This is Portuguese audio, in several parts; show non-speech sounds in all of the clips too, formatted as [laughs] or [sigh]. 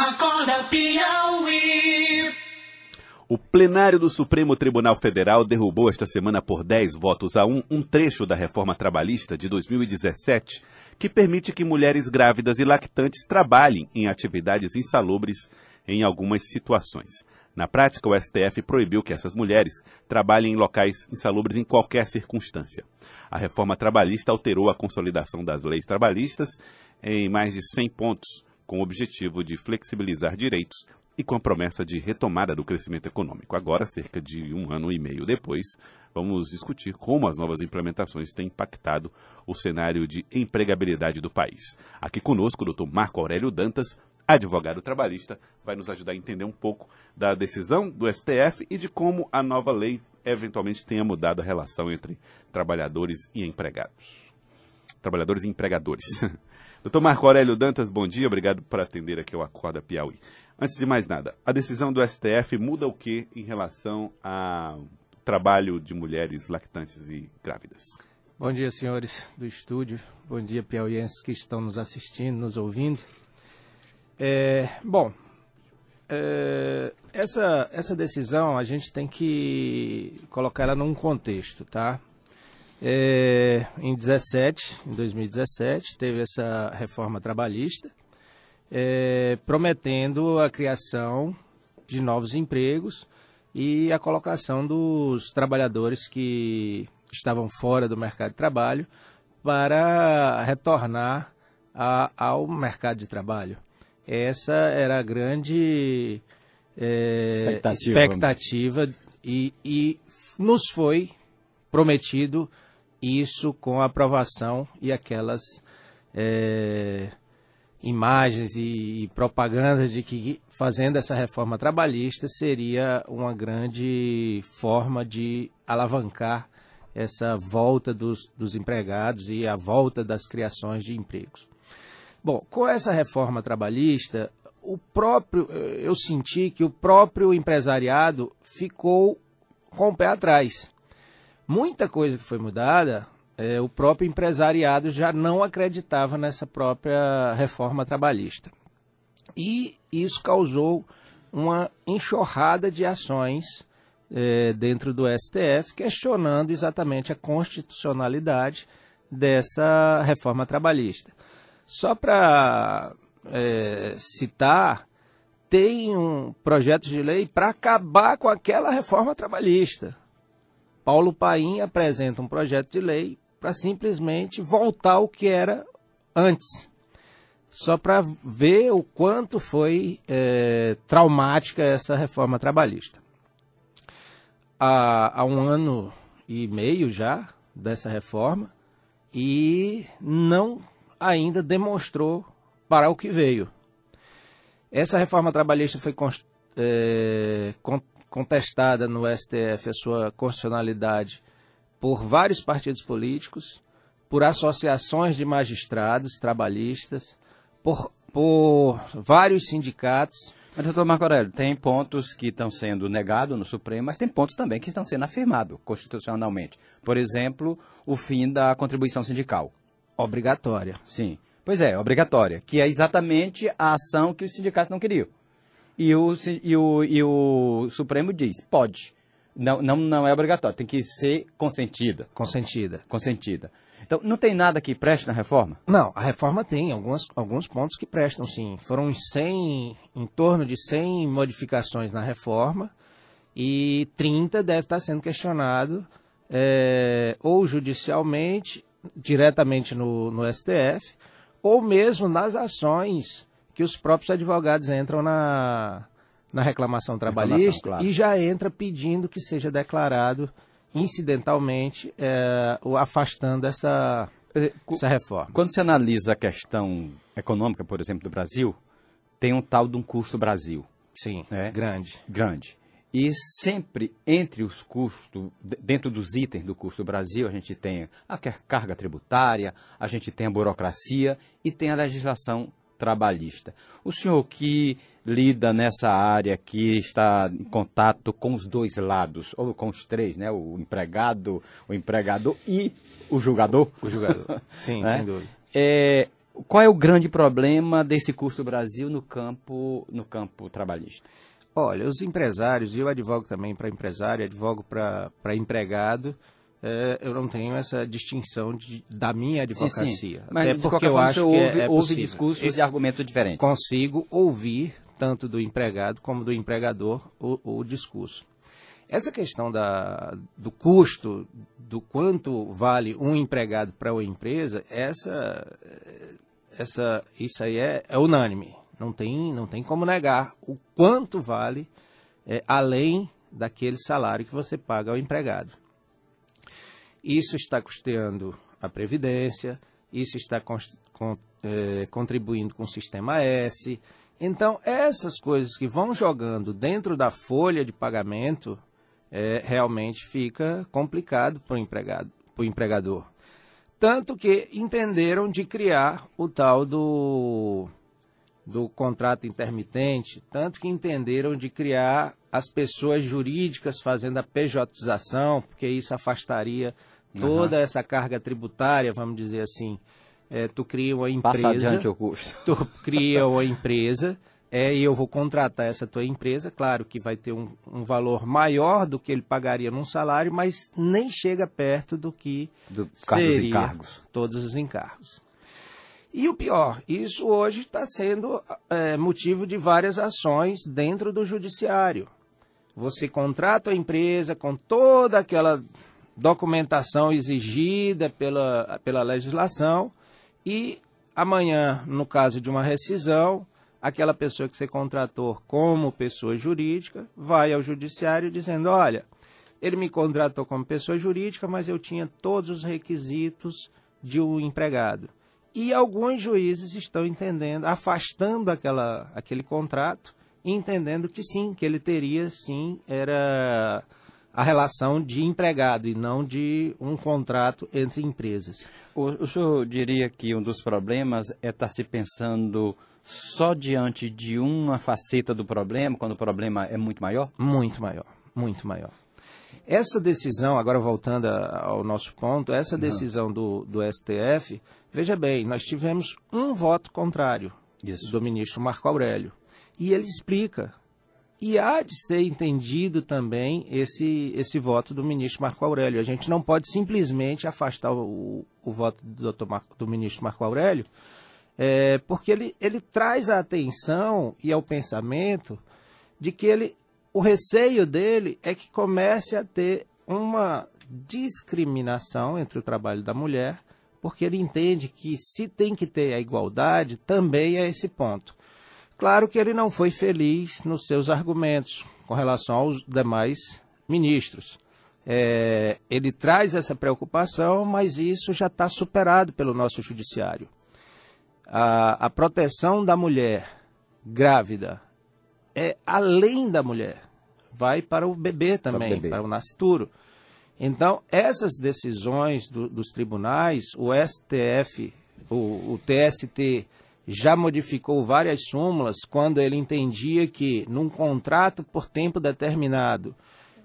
Acorda Piauí. O plenário do Supremo Tribunal Federal derrubou esta semana por 10 votos a 1 um trecho da reforma trabalhista de 2017 que permite que mulheres grávidas e lactantes trabalhem em atividades insalubres em algumas situações. Na prática, o STF proibiu que essas mulheres trabalhem em locais insalubres em qualquer circunstância. A reforma trabalhista alterou a consolidação das leis trabalhistas em mais de 100 pontos, com o objetivo de flexibilizar direitos e com a promessa de retomada do crescimento econômico. Agora, cerca de um ano e meio depois, vamos discutir como as novas implementações têm impactado o cenário de empregabilidade do país. Aqui conosco, o doutor Marco Aurélio Dantas, advogado trabalhista, vai nos ajudar a entender um pouco da decisão do STF e de como a nova lei eventualmente tenha mudado a relação entre trabalhadores e empregados. Trabalhadores e empregadores. [laughs] Doutor Marco Aurélio Dantas, bom dia, obrigado por atender aqui ao Acorda Piauí. Antes de mais nada, a decisão do STF muda o que em relação ao trabalho de mulheres lactantes e grávidas? Bom dia, senhores do estúdio. Bom dia, piauienses que estão nos assistindo, nos ouvindo. É, bom, é, essa, essa decisão a gente tem que colocar ela num contexto, tá? É, em 17, em 2017, teve essa reforma trabalhista é, prometendo a criação de novos empregos e a colocação dos trabalhadores que estavam fora do mercado de trabalho para retornar a, ao mercado de trabalho. Essa era a grande é, expectativa, expectativa e, e nos foi prometido isso com a aprovação e aquelas é, imagens e, e propagandas de que fazendo essa reforma trabalhista seria uma grande forma de alavancar essa volta dos, dos empregados e a volta das criações de empregos. Bom, com essa reforma trabalhista, o próprio, eu senti que o próprio empresariado ficou com o pé atrás. Muita coisa que foi mudada é, o próprio empresariado já não acreditava nessa própria reforma trabalhista. E isso causou uma enxurrada de ações é, dentro do STF, questionando exatamente a constitucionalidade dessa reforma trabalhista. Só para é, citar, tem um projeto de lei para acabar com aquela reforma trabalhista. Paulo Paim apresenta um projeto de lei para simplesmente voltar ao que era antes. Só para ver o quanto foi é, traumática essa reforma trabalhista. Há, há um ano e meio já dessa reforma e não ainda demonstrou para o que veio. Essa reforma trabalhista foi é, contestada no STF, a sua constitucionalidade, por vários partidos políticos, por associações de magistrados trabalhistas, por, por vários sindicatos. Mas, doutor Marco Aurélio, tem pontos que estão sendo negados no Supremo, mas tem pontos também que estão sendo afirmados constitucionalmente. Por exemplo, o fim da contribuição sindical. Obrigatória. Sim. Pois é, obrigatória, que é exatamente a ação que os sindicatos não queriam. E o, e o, e o Supremo diz, pode. Não, não, não é obrigatório, tem que ser consentida. Consentida. Consentida. Então, não tem nada que preste na reforma? Não, a reforma tem alguns, alguns pontos que prestam, sim. Foram 100, em torno de 100 modificações na reforma e 30 deve estar sendo questionado é, ou judicialmente, diretamente no, no STF, ou mesmo nas ações que os próprios advogados entram na, na reclamação trabalhista claro. e já entra pedindo que seja declarado incidentalmente é, o afastando essa, é, essa reforma. Quando se analisa a questão econômica, por exemplo, do Brasil, tem um tal de um custo Brasil. Sim, né? grande. Grande. E sempre entre os custos, dentro dos itens do custo Brasil, a gente tem a carga tributária, a gente tem a burocracia e tem a legislação trabalhista. O senhor que lida nessa área, que está em contato com os dois lados, ou com os três, né? O empregado, o empregador e o julgador. O julgador, [laughs] sim, né? sem dúvida. É, qual é o grande problema desse custo Brasil no campo, no campo trabalhista? Olha, os empresários, e eu advogo também para empresário, advogo para empregado, é, eu não tenho essa distinção de, da minha advocacia. Sim, sim. Mas é porque eu acho que é, é ouve discursos e argumentos diferentes. Consigo ouvir, tanto do empregado como do empregador, o, o discurso. Essa questão da, do custo, do quanto vale um empregado para uma empresa, essa, essa, isso aí é, é, unânime. Não tem, não tem como negar o quanto vale é, além daquele salário que você paga ao empregado. Isso está custeando a Previdência, isso está con, con, é, contribuindo com o Sistema S. Então, essas coisas que vão jogando dentro da folha de pagamento é, realmente fica complicado para o empregador. Tanto que entenderam de criar o tal do, do contrato intermitente, tanto que entenderam de criar as pessoas jurídicas fazendo a pejotização, porque isso afastaria toda uhum. essa carga tributária, vamos dizer assim. É, tu cria uma empresa. Passa adiante o custo. Tu cria uma empresa é, e eu vou contratar essa tua empresa, claro que vai ter um, um, valor maior do que ele pagaria num salário, mas nem chega perto do que do seria encargos. todos os encargos. E o pior, isso hoje está sendo é, motivo de várias ações dentro do judiciário. Você contrata a empresa com toda aquela documentação exigida pela, pela legislação e amanhã, no caso de uma rescisão, aquela pessoa que você contratou como pessoa jurídica vai ao judiciário dizendo: olha, ele me contratou como pessoa jurídica, mas eu tinha todos os requisitos de um empregado. E alguns juízes estão entendendo, afastando aquela, aquele contrato, entendendo que sim, que ele teria sim, era a relação de empregado e não de um contrato entre empresas. O, o senhor diria que um dos problemas é estar se pensando só diante de uma faceta do problema, quando o problema é muito maior? Muito maior, muito maior. Essa decisão, agora voltando ao nosso ponto, essa decisão do, do STF, veja bem, nós tivemos um voto contrário Isso. do ministro Marco Aurélio. E ele explica. E há de ser entendido também esse, esse voto do ministro Marco Aurélio. A gente não pode simplesmente afastar o, o voto do, Marco, do ministro Marco Aurélio, é, porque ele, ele traz a atenção e ao pensamento de que ele, o receio dele é que comece a ter uma discriminação entre o trabalho da mulher, porque ele entende que se tem que ter a igualdade, também é esse ponto. Claro que ele não foi feliz nos seus argumentos com relação aos demais ministros. É, ele traz essa preocupação, mas isso já está superado pelo nosso judiciário a, a proteção da mulher grávida é além da mulher, vai para o bebê também, para o, bebê. para o nascituro. Então, essas decisões do, dos tribunais, o STF, o, o TST, já modificou várias súmulas quando ele entendia que num contrato por tempo determinado,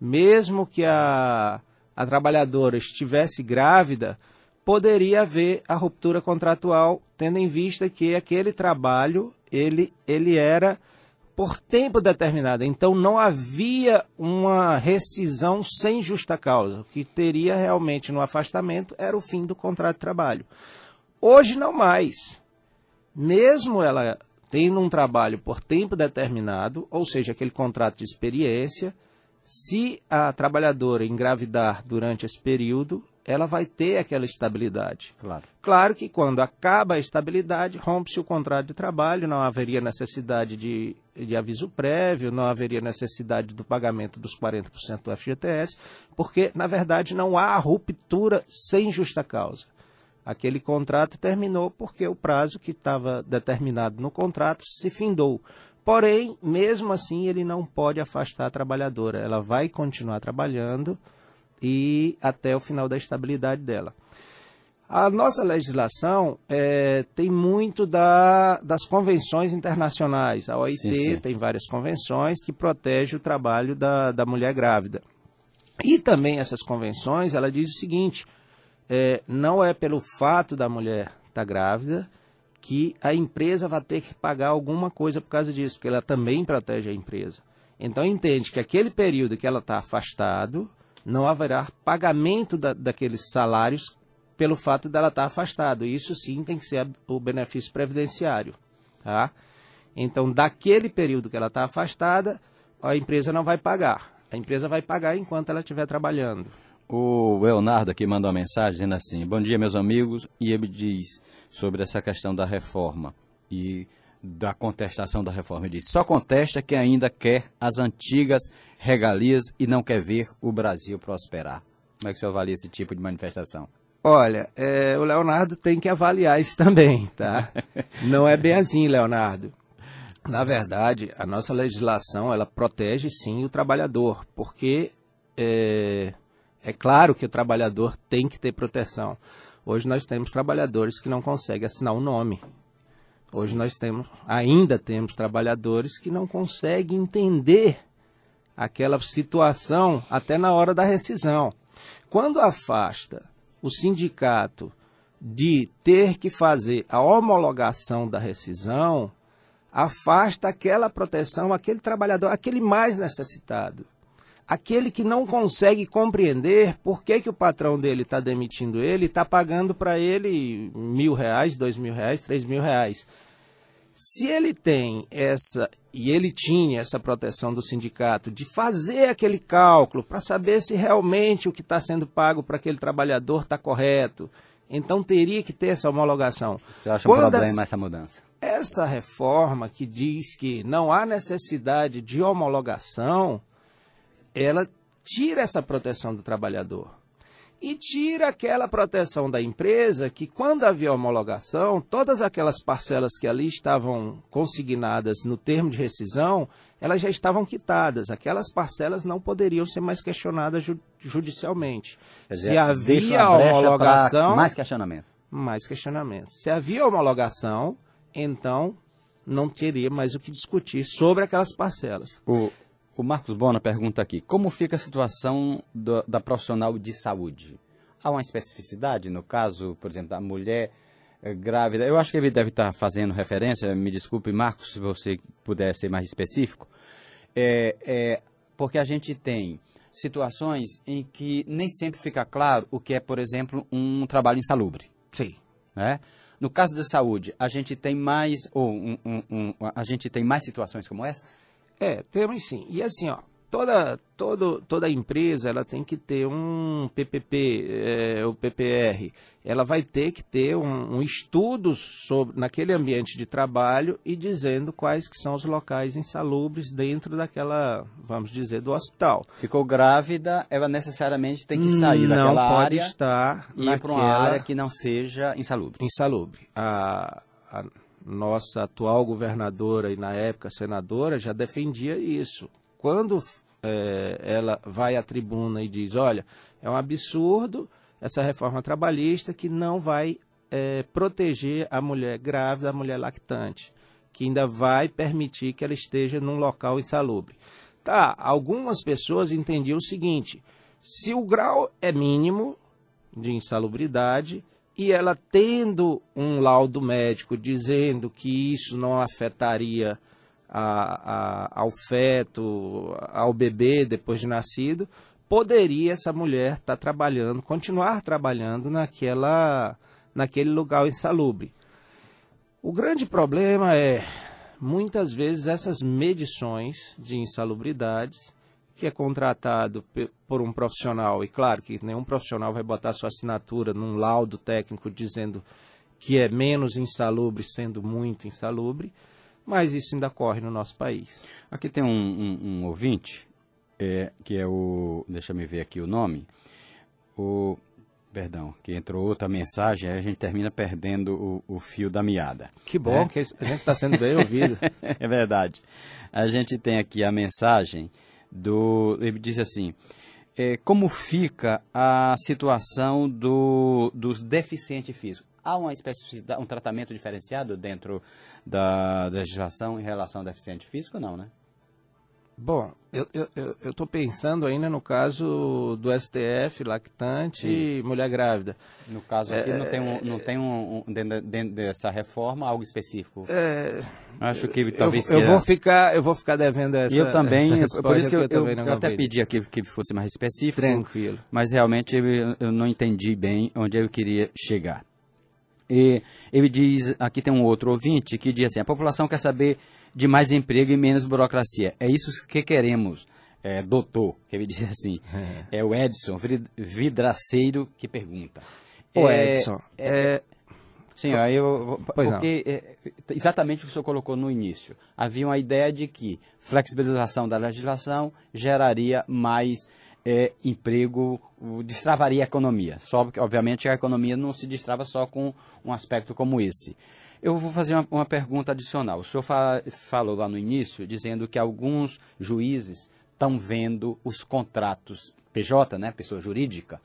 mesmo que a, a trabalhadora estivesse grávida, poderia haver a ruptura contratual, tendo em vista que aquele trabalho ele, ele era por tempo determinado. Então não havia uma rescisão sem justa causa. O que teria realmente no afastamento era o fim do contrato de trabalho. Hoje não mais. Mesmo ela tendo um trabalho por tempo determinado, ou seja, aquele contrato de experiência, se a trabalhadora engravidar durante esse período, ela vai ter aquela estabilidade. Claro. Claro que quando acaba a estabilidade, rompe-se o contrato de trabalho, não haveria necessidade de, de aviso prévio, não haveria necessidade do pagamento dos 40% do FGTS, porque, na verdade, não há ruptura sem justa causa. Aquele contrato terminou porque o prazo que estava determinado no contrato se findou. Porém, mesmo assim, ele não pode afastar a trabalhadora. Ela vai continuar trabalhando e até o final da estabilidade dela. A nossa legislação é, tem muito da, das convenções internacionais. A OIT sim, sim. tem várias convenções que protegem o trabalho da, da mulher grávida. E também essas convenções, ela diz o seguinte, é, não é pelo fato da mulher estar tá grávida que a empresa vai ter que pagar alguma coisa por causa disso, porque ela também protege a empresa. Então entende que aquele período que ela está afastado, não haverá pagamento da, daqueles salários pelo fato dela estar tá afastado. Isso sim tem que ser o benefício previdenciário, tá? Então, daquele período que ela está afastada, a empresa não vai pagar. A empresa vai pagar enquanto ela estiver trabalhando. O Leonardo aqui mandou uma mensagem dizendo assim: Bom dia, meus amigos. E ele diz sobre essa questão da reforma e da contestação da reforma. Ele diz: Só contesta quem ainda quer as antigas regalias e não quer ver o Brasil prosperar. Como é que o senhor avalia esse tipo de manifestação? Olha, é, o Leonardo tem que avaliar isso também, tá? [laughs] não é bem assim, Leonardo. Na verdade, a nossa legislação ela protege sim o trabalhador, porque é, é claro que o trabalhador tem que ter proteção. Hoje nós temos trabalhadores que não conseguem assinar o um nome. Hoje nós temos, ainda temos trabalhadores que não conseguem entender aquela situação até na hora da rescisão. Quando afasta o sindicato de ter que fazer a homologação da rescisão, afasta aquela proteção, aquele trabalhador, aquele mais necessitado. Aquele que não consegue compreender por que, que o patrão dele está demitindo ele está pagando para ele mil reais, dois mil reais, três mil reais. Se ele tem essa, e ele tinha essa proteção do sindicato, de fazer aquele cálculo para saber se realmente o que está sendo pago para aquele trabalhador está correto, então teria que ter essa homologação. Você acha Quando um problema essa mudança? Essa reforma que diz que não há necessidade de homologação, ela tira essa proteção do trabalhador. E tira aquela proteção da empresa que, quando havia homologação, todas aquelas parcelas que ali estavam consignadas no termo de rescisão, elas já estavam quitadas. Aquelas parcelas não poderiam ser mais questionadas ju judicialmente. Dizer, Se havia homologação. Mais questionamento. Mais questionamento. Se havia homologação, então não teria mais o que discutir sobre aquelas parcelas. O, o Marcos Bona pergunta aqui: como fica a situação do, da profissional de saúde? Há uma especificidade no caso, por exemplo, da mulher eh, grávida? Eu acho que ele deve estar fazendo referência, me desculpe, Marcos, se você puder ser mais específico, é, é, porque a gente tem situações em que nem sempre fica claro o que é, por exemplo, um trabalho insalubre. Sim. Né? No caso da saúde, a gente tem mais ou um, um, um, a gente tem mais situações como essas? É, temos sim. E assim, ó, toda, todo, toda empresa ela tem que ter um PPP, é, o PPR. Ela vai ter que ter um, um, estudo sobre, naquele ambiente de trabalho e dizendo quais que são os locais insalubres dentro daquela, vamos dizer, do hospital. Ficou grávida, ela necessariamente tem que sair não daquela área estar e ir para uma área que não seja insalubre. Insalubre. A, a nossa atual governadora e na época senadora já defendia isso. Quando é, ela vai à tribuna e diz, olha, é um absurdo essa reforma trabalhista que não vai é, proteger a mulher grávida, a mulher lactante, que ainda vai permitir que ela esteja num local insalubre. Tá, algumas pessoas entendiam o seguinte: se o grau é mínimo de insalubridade, e ela tendo um laudo médico dizendo que isso não afetaria a, a, ao feto, ao bebê depois de nascido, poderia essa mulher estar tá trabalhando, continuar trabalhando naquela, naquele lugar insalubre. O grande problema é, muitas vezes, essas medições de insalubridades que é contratado por um profissional, e claro que nenhum profissional vai botar sua assinatura num laudo técnico dizendo que é menos insalubre, sendo muito insalubre, mas isso ainda corre no nosso país. Aqui tem um, um, um ouvinte, é, que é o. Deixa eu ver aqui o nome. O. Perdão, que entrou outra mensagem, aí a gente termina perdendo o, o fio da meada. Que bom né? que a gente está sendo bem ouvido. [laughs] é verdade. A gente tem aqui a mensagem do, ele diz assim, é, como fica a situação do, dos deficientes físicos? Há uma especificidade, um tratamento diferenciado dentro da, da legislação em relação ao deficiente físico, não, né? Bom, eu estou pensando ainda no caso do STF, lactante Sim. e mulher grávida. No caso aqui é, não tem, um, não tem um, um dentro, dentro, dessa reforma algo específico. É, Acho que talvez eu, eu vou ficar eu vou ficar devendo essa. Eu também, [laughs] por isso que eu, eu, eu até pedi aqui que fosse mais específico. Tranquilo. Mas realmente eu não entendi bem onde eu queria chegar. E ele diz, aqui tem um outro ouvinte que diz assim: a população quer saber de mais emprego e menos burocracia. É isso que queremos, é, doutor, que ele diz assim. É, é o Edson Vidraceiro que pergunta. Ô, é, Edson, é, Sim, aí eu, porque é, exatamente o que o senhor colocou no início. Havia uma ideia de que flexibilização da legislação geraria mais é, emprego, destravaria a economia. Só que, obviamente, a economia não se destrava só com um aspecto como esse. Eu vou fazer uma, uma pergunta adicional. O senhor fa falou lá no início, dizendo que alguns juízes estão vendo os contratos PJ, né, pessoa jurídica,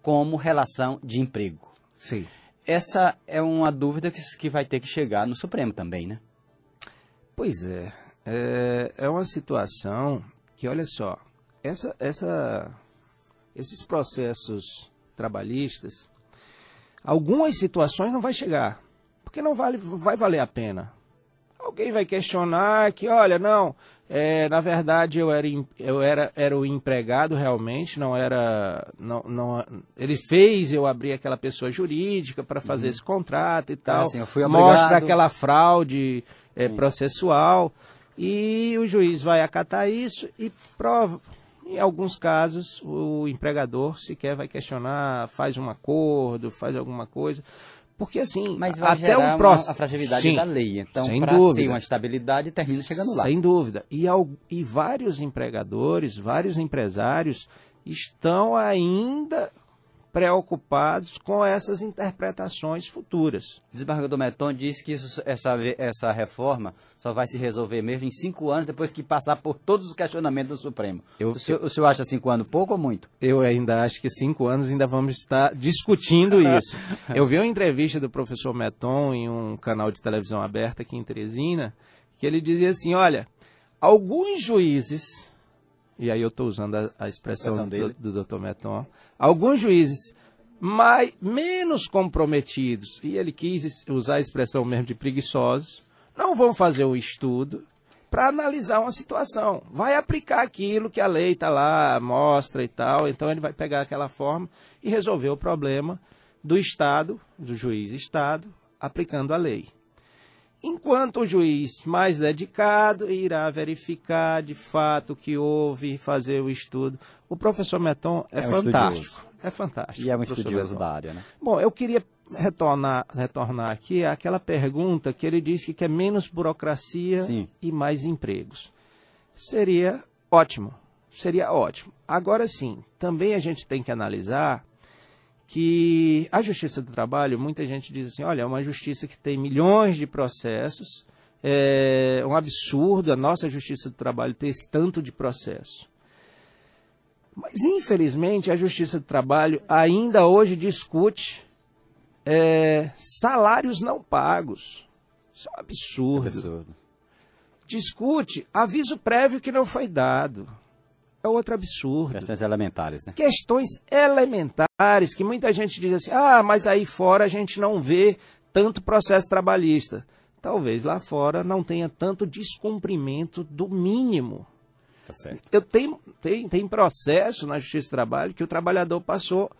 como relação de emprego. Sim. Essa é uma dúvida que, que vai ter que chegar no Supremo também, né? Pois é. É, é uma situação que, olha só, essa, essa, esses processos trabalhistas, algumas situações não vai chegar porque não vale, vai valer a pena. Alguém vai questionar que, olha, não, é, na verdade eu era, eu era, era o empregado realmente, não era. Não, não, ele fez eu abrir aquela pessoa jurídica para fazer uhum. esse contrato e tal. Assim, Mostra aquela fraude é, processual. E o juiz vai acatar isso e prova. Em alguns casos, o empregador sequer vai questionar, faz um acordo, faz alguma coisa. Porque assim, Mas vai até o próximo a fragilidade Sim, da lei. Então, para ter uma estabilidade, termina chegando lá. Sem dúvida. E, ao, e vários empregadores, vários empresários estão ainda preocupados com essas interpretações futuras. O desembargador Meton disse que isso, essa, essa reforma só vai se resolver mesmo em cinco anos, depois que passar por todos os questionamentos do Supremo. Eu, o, senhor, o senhor acha cinco anos pouco ou muito? Eu ainda acho que cinco anos ainda vamos estar discutindo [laughs] isso. Eu vi uma entrevista do professor Meton em um canal de televisão aberta aqui em Teresina, que ele dizia assim, olha, alguns juízes e aí eu estou usando a, a expressão, do, do Dr. Meton, alguns juízes mais, menos comprometidos, e ele quis usar a expressão mesmo de preguiçosos, não vão fazer o estudo para analisar uma situação. Vai aplicar aquilo que a lei está lá, mostra e tal, então ele vai pegar aquela forma e resolver o problema do Estado, do juiz Estado, aplicando a lei enquanto o juiz mais dedicado irá verificar de fato o que houve e fazer o estudo. O professor Meton é, é fantástico. Estudioso. É fantástico. E é um estudioso da área, né? Bom, eu queria retornar, retornar aqui àquela pergunta que ele disse que quer menos burocracia Sim. e mais empregos. Seria ótimo. Seria ótimo. Agora sim, também a gente tem que analisar que a Justiça do Trabalho, muita gente diz assim, olha, é uma justiça que tem milhões de processos, é um absurdo a nossa Justiça do Trabalho ter esse tanto de processo. Mas, infelizmente, a Justiça do Trabalho ainda hoje discute é, salários não pagos. Isso é um absurdo. É absurdo. Discute aviso prévio que não foi dado é outro absurdo. Questões elementares, né? Questões elementares que muita gente diz assim: ah, mas aí fora a gente não vê tanto processo trabalhista. Talvez lá fora não tenha tanto descumprimento do mínimo. Tá certo. Eu tenho, tem, tem processo na Justiça do Trabalho que o trabalhador passou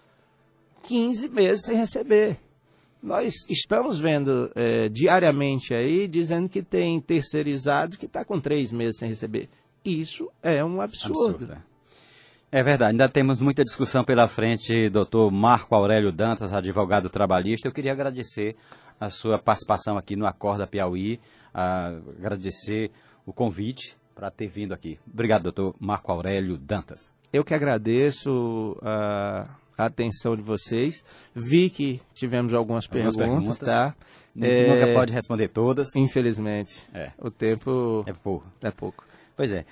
15 meses sem receber. Nós estamos vendo é, diariamente aí dizendo que tem terceirizado que está com três meses sem receber. Isso é um absurdo. absurdo é. é verdade, ainda temos muita discussão pela frente, doutor Marco Aurélio Dantas, advogado trabalhista. Eu queria agradecer a sua participação aqui no Acorda Piauí, agradecer o convite para ter vindo aqui. Obrigado, doutor Marco Aurélio Dantas. Eu que agradeço a, a atenção de vocês. Vi que tivemos algumas, algumas perguntas, perguntas, tá? A gente é... nunca pode responder todas. Infelizmente. É. O tempo é pouco. É pouco. Pois é.